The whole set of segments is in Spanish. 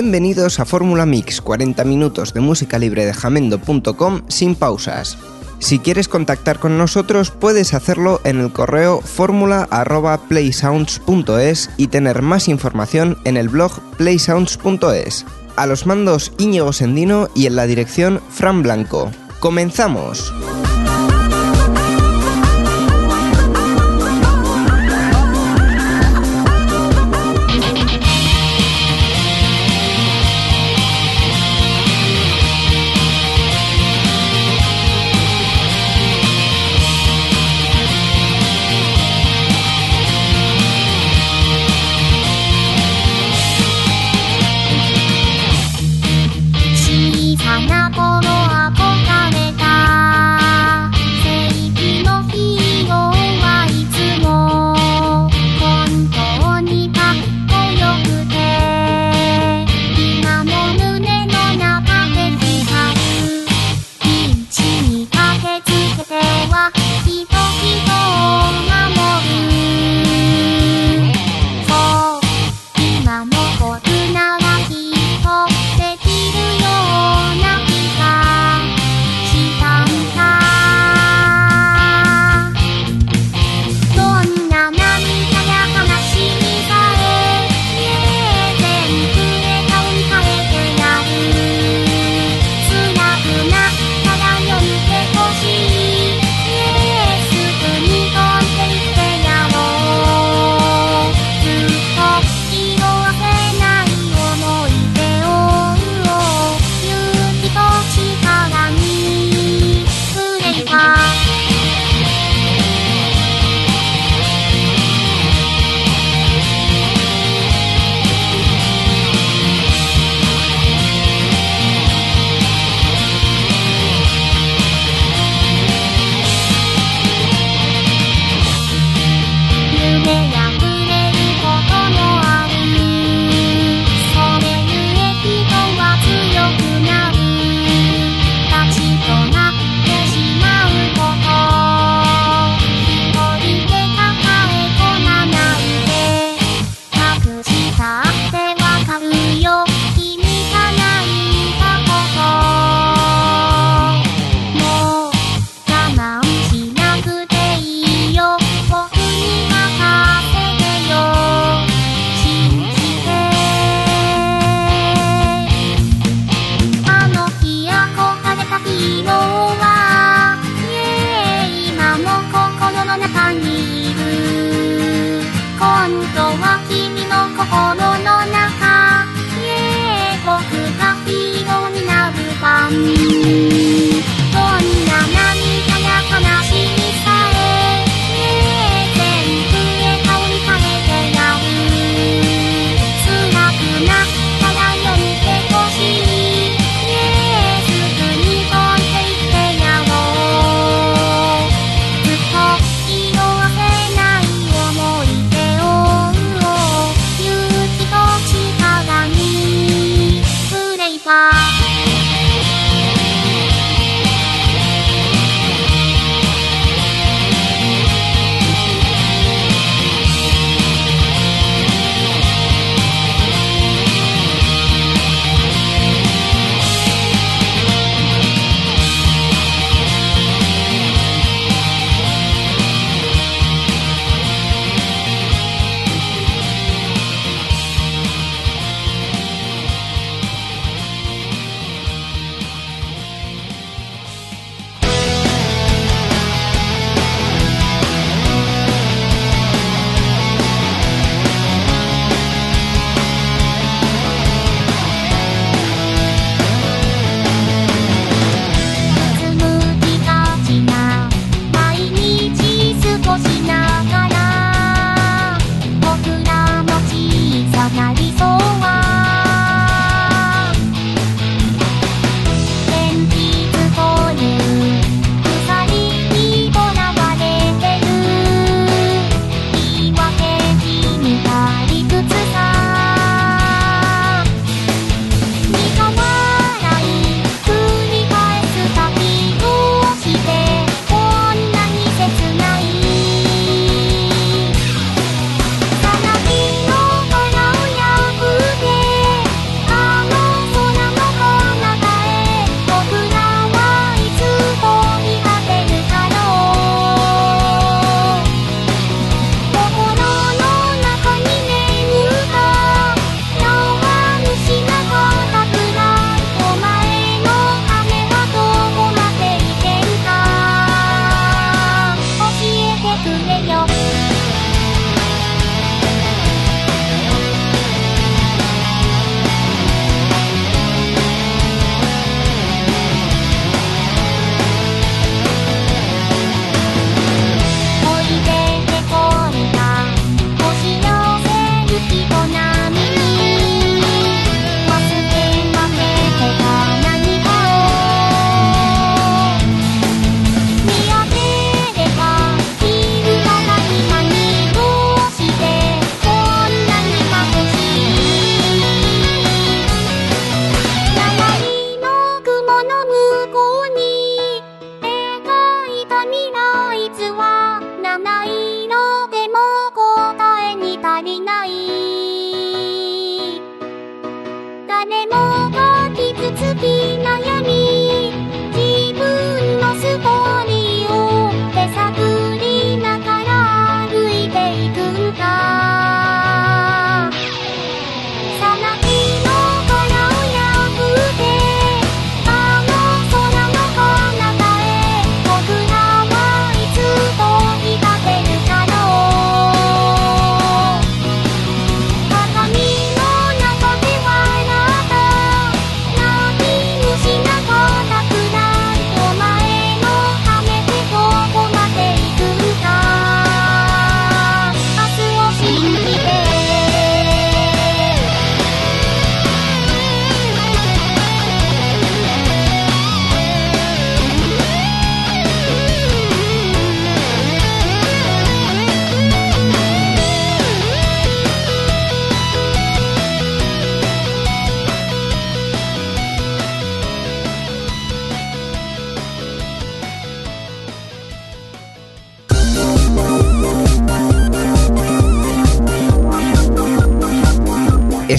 Bienvenidos a Fórmula Mix, 40 minutos de música libre de jamendo.com sin pausas. Si quieres contactar con nosotros puedes hacerlo en el correo fórmula.playsounds.es y tener más información en el blog playsounds.es. A los mandos Íñigo Sendino y en la dirección Fran Blanco. ¡Comenzamos!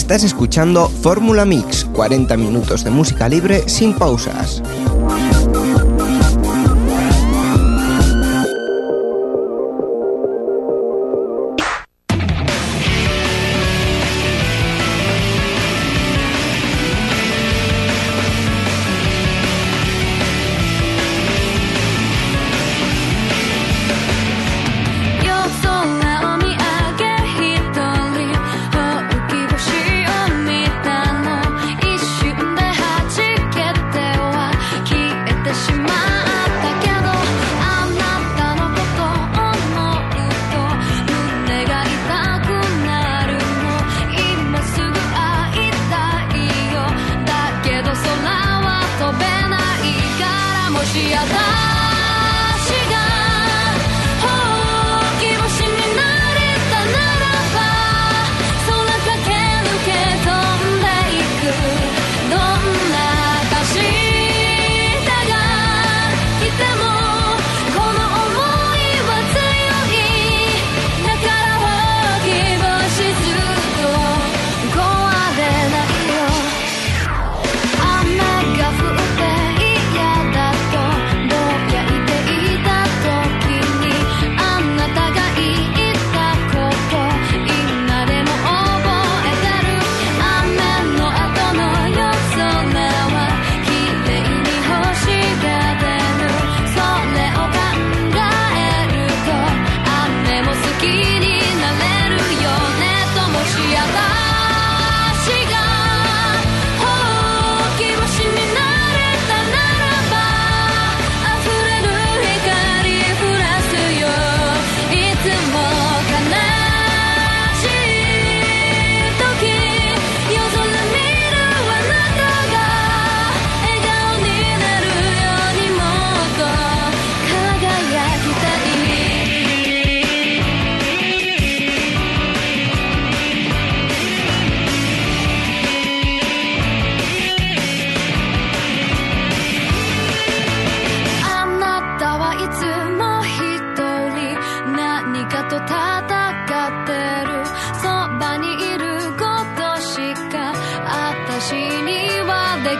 Estás escuchando Fórmula Mix, 40 minutos de música libre sin pausas.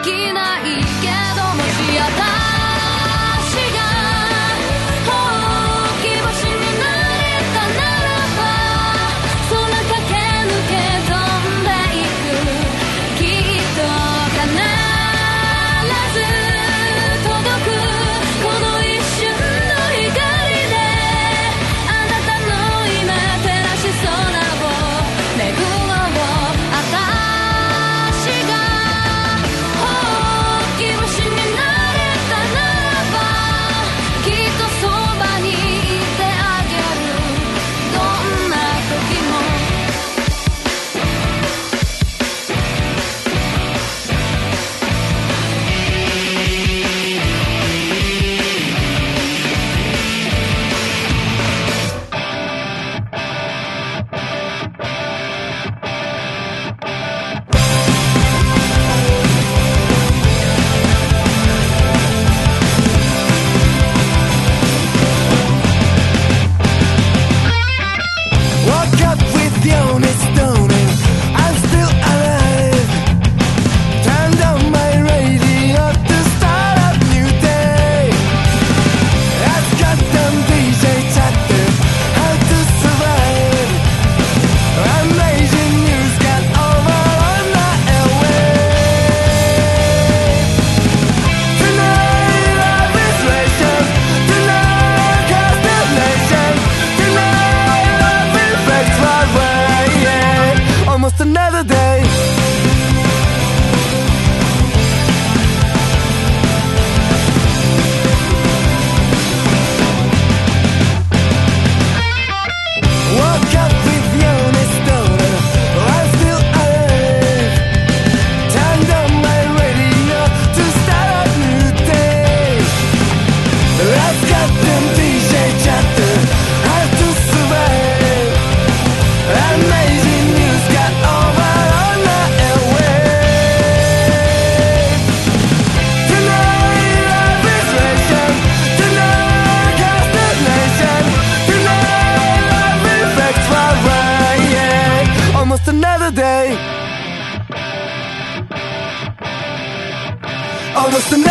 きないけどもし当た canzone Just the?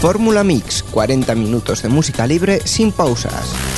Fórmula Mix, 40 minutos de música libre sin pausas.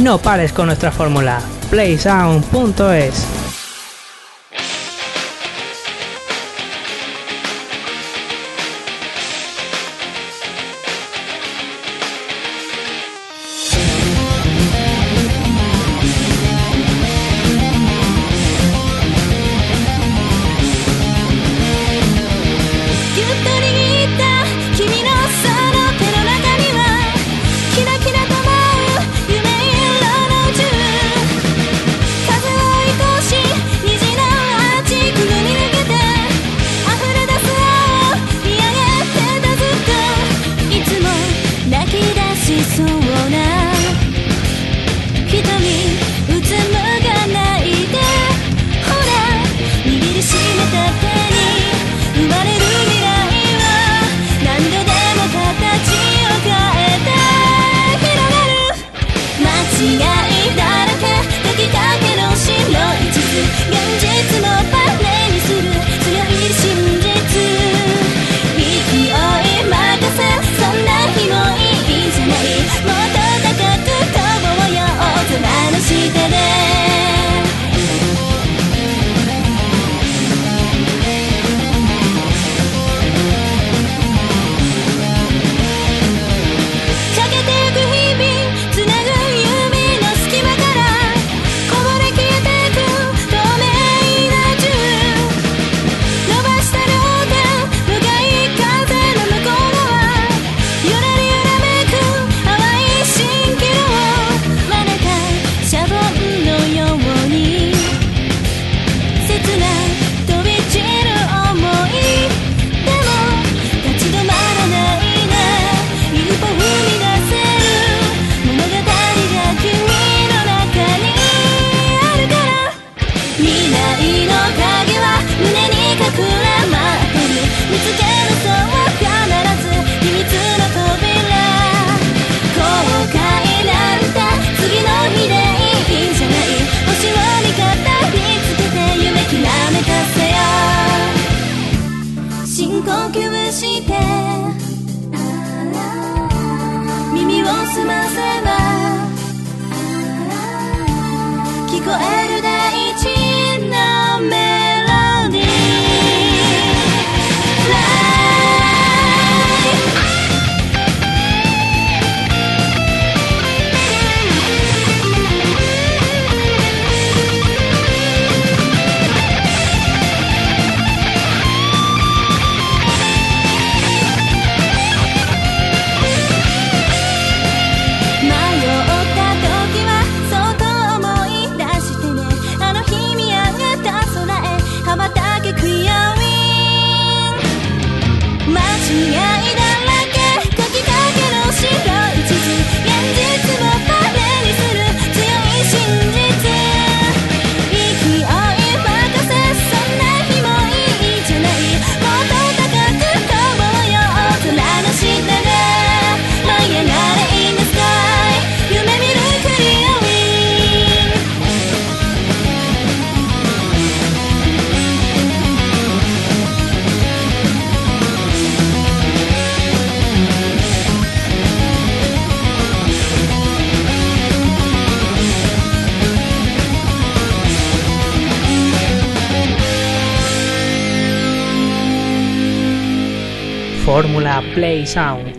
No pares con nuestra fórmula. playsound.es Play Sound.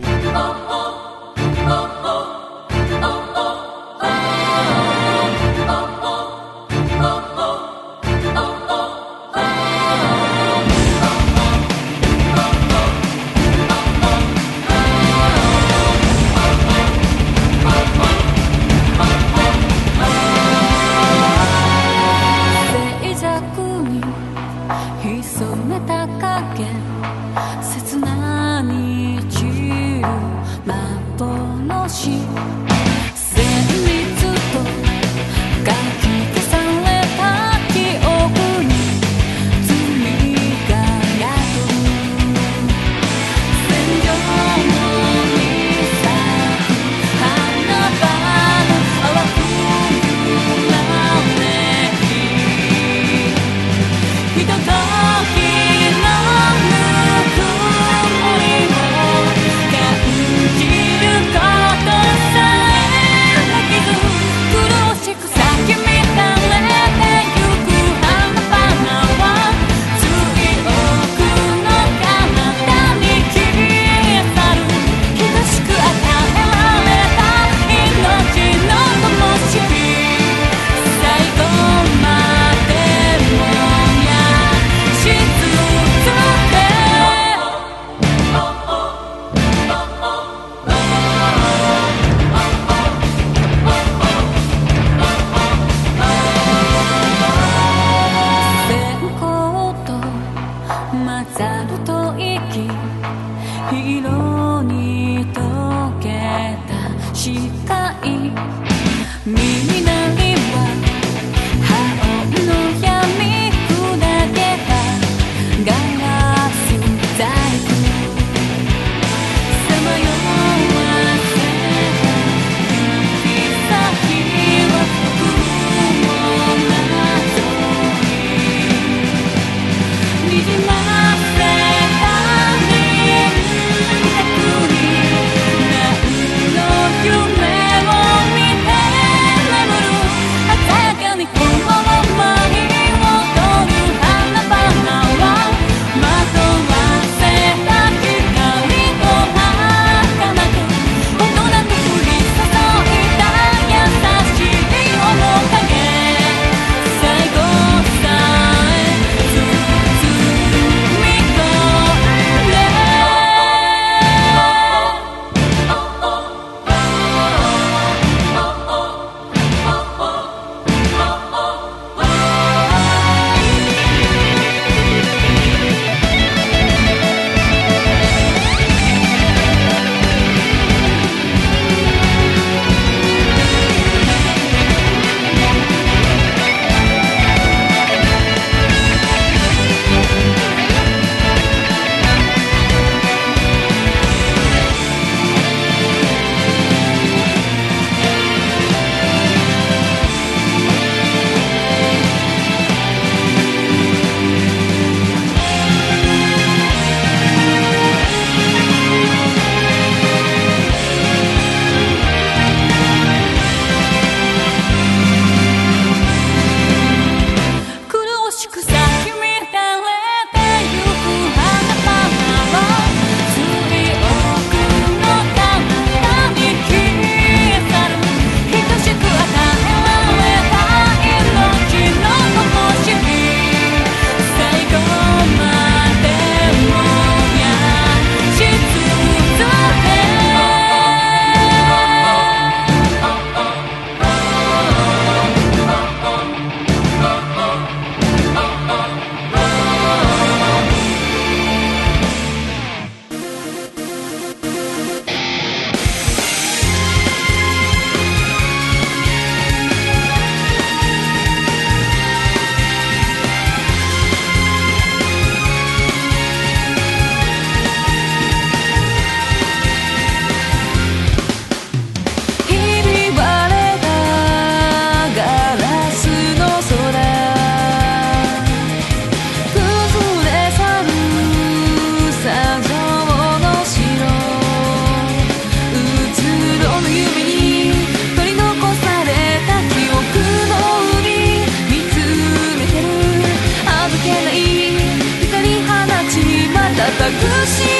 pushing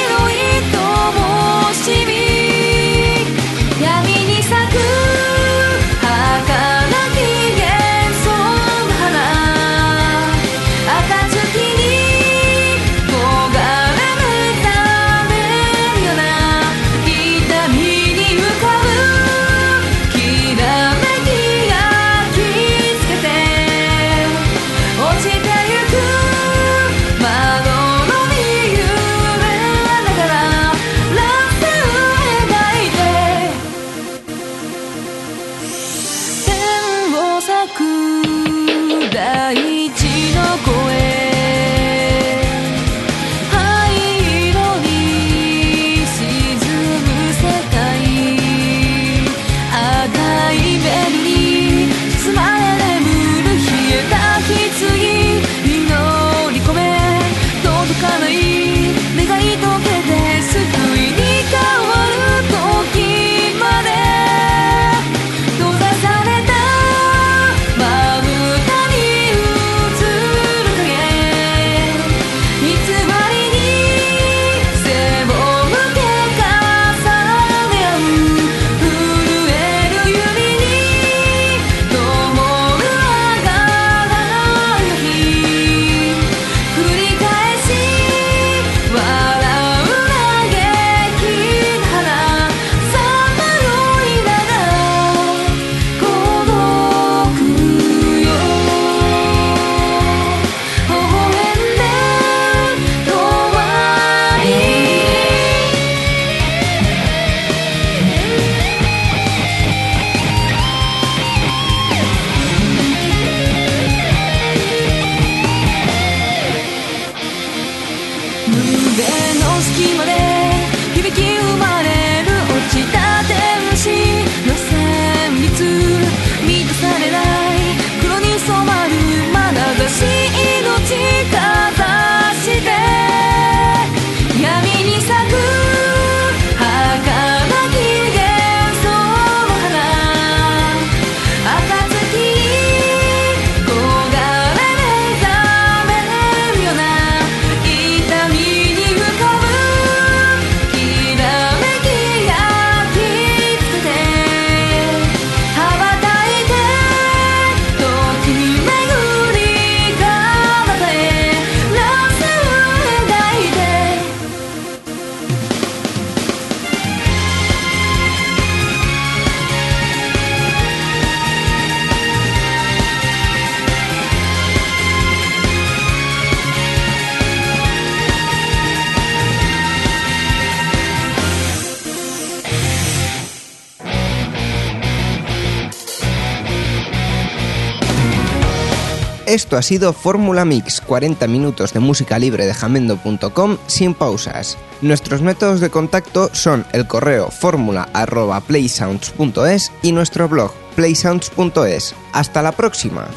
Esto ha sido Fórmula Mix, 40 minutos de música libre de jamendo.com sin pausas. Nuestros métodos de contacto son el correo fórmula.playsounds.es y nuestro blog playsounds.es. ¡Hasta la próxima!